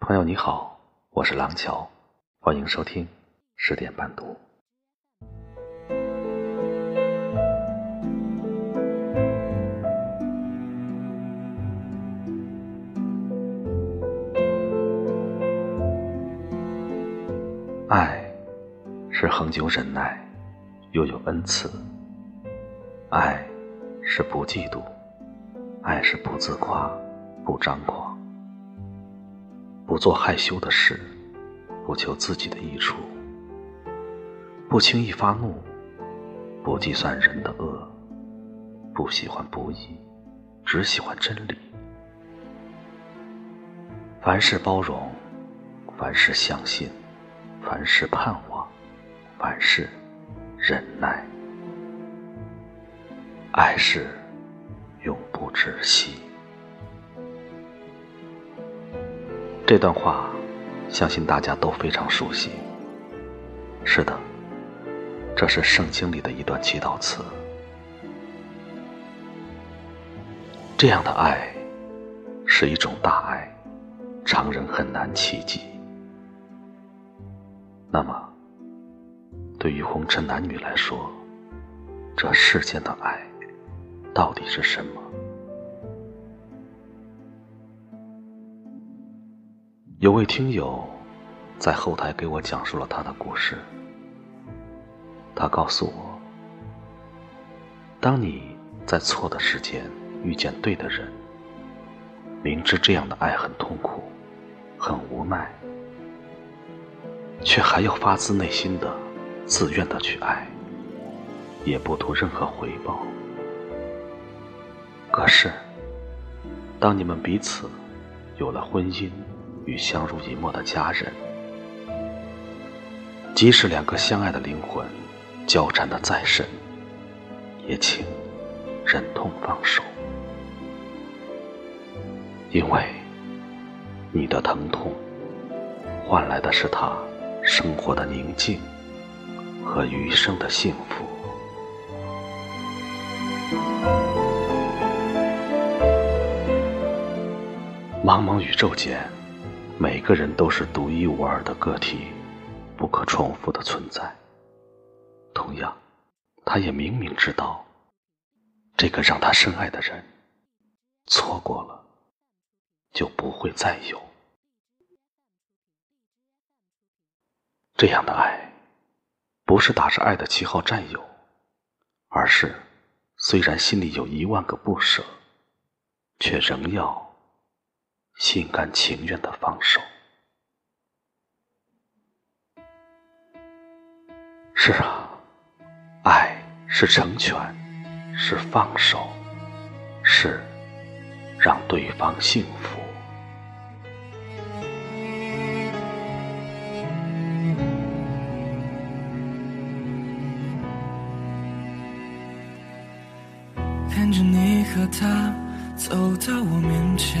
朋友你好，我是廊桥，欢迎收听十点半读。爱是恒久忍耐，又有恩慈；爱是不嫉妒，爱是不自夸，不张狂，不做害羞的事，不求自己的益处，不轻易发怒，不计算人的恶，不喜欢不义，只喜欢真理。凡事包容，凡事相信。凡事盼望，凡事忍耐，爱是永不止息。这段话，相信大家都非常熟悉。是的，这是圣经里的一段祈祷词。这样的爱，是一种大爱，常人很难企及。那么，对于红尘男女来说，这世间的爱到底是什么？有位听友在后台给我讲述了他的故事。他告诉我，当你在错的时间遇见对的人，明知这样的爱很痛苦，很无奈。却还要发自内心的、自愿的去爱，也不图任何回报。可是，当你们彼此有了婚姻与相濡以沫的家人，即使两个相爱的灵魂交缠的再深，也请忍痛放手，因为你的疼痛换来的是他。生活的宁静和余生的幸福。茫茫宇宙间，每个人都是独一无二的个体，不可重复的存在。同样，他也明明知道，这个让他深爱的人，错过了，就不会再有。这样的爱，不是打着爱的旗号占有，而是虽然心里有一万个不舍，却仍要心甘情愿的放手。是啊，爱是成全，是放手，是让对方幸福。看着你和他走到我面前，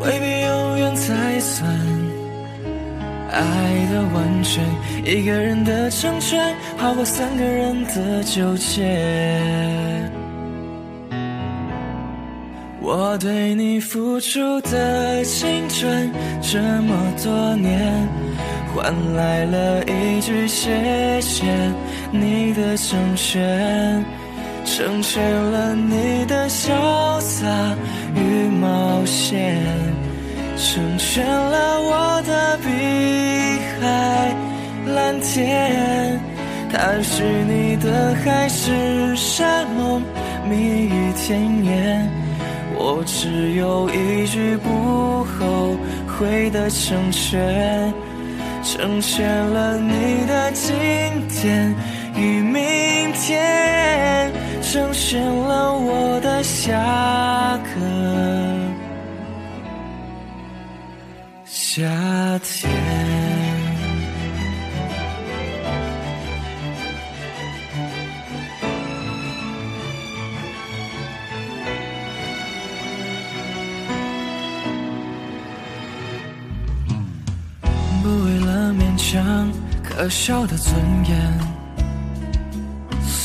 未必永远才算爱的完全。一个人的成全，好过三个人的纠结。我对你付出的青春这么多年，换来了一句谢谢。你的成全，成全了你的潇洒与冒险，成全了我的碧海蓝天。它是你的海誓山盟，蜜语甜言。我只有一句不后悔的成全，成全了你的今天。与明天，成全了我的下个夏天。不为了勉强可笑的尊严，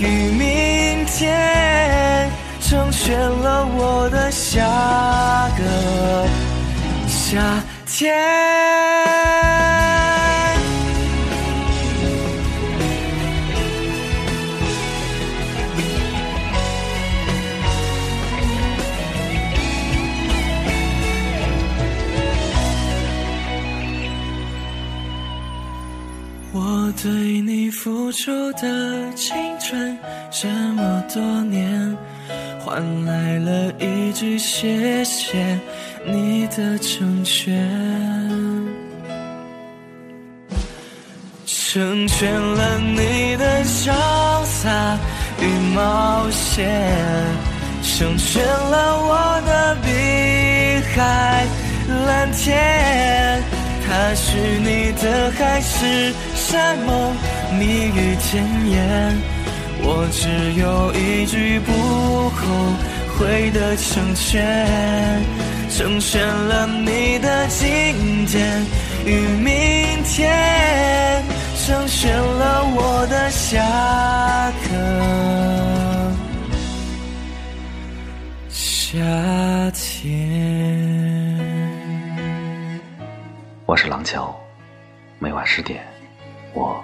与明天，成全了我的下个夏天。出的青春这么多年，换来了一句谢谢你的成全，成全了你的潇洒与冒险，成全了我的碧海蓝天。他许你的海誓山盟，蜜语甜言，我只有一句不后悔的成全，成全了你的今天与明天，成全了我的下个夏天。我是廊桥，每晚十点，我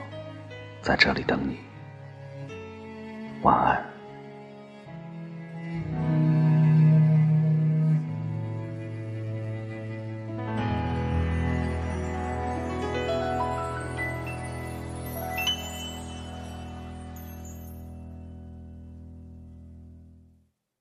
在这里等你。晚安。